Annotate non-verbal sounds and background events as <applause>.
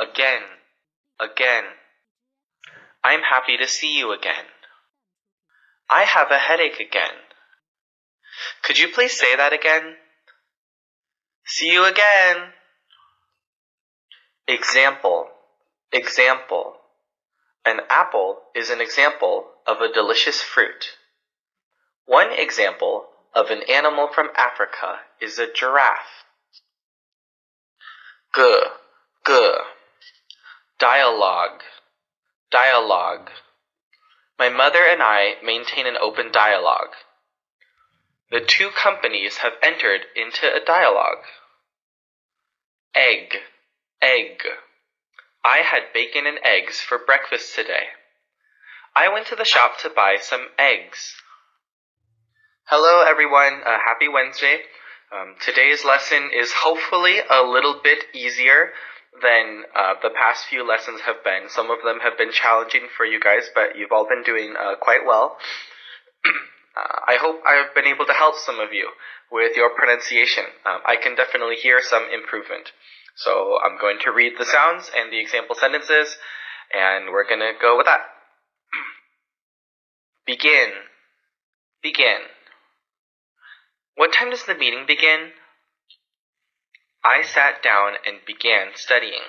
again, again. I'm happy to see you again. I have a headache again. Could you please say that again? See you again. Example, example. An apple is an example of a delicious fruit. One example of an animal from Africa is a giraffe. G, g. Dialogue, dialogue. My mother and I maintain an open dialogue. The two companies have entered into a dialogue. Egg, egg. I had bacon and eggs for breakfast today. I went to the shop to buy some eggs. Hello, everyone. Happy Wednesday. Um, today's lesson is hopefully a little bit easier than uh, the past few lessons have been. Some of them have been challenging for you guys, but you've all been doing uh, quite well. <clears throat> uh, I hope I've been able to help some of you with your pronunciation. Um, I can definitely hear some improvement. So I'm going to read the sounds and the example sentences, and we're going to go with that. <clears throat> Begin. Begin. What time does the meeting begin? I sat down and began studying.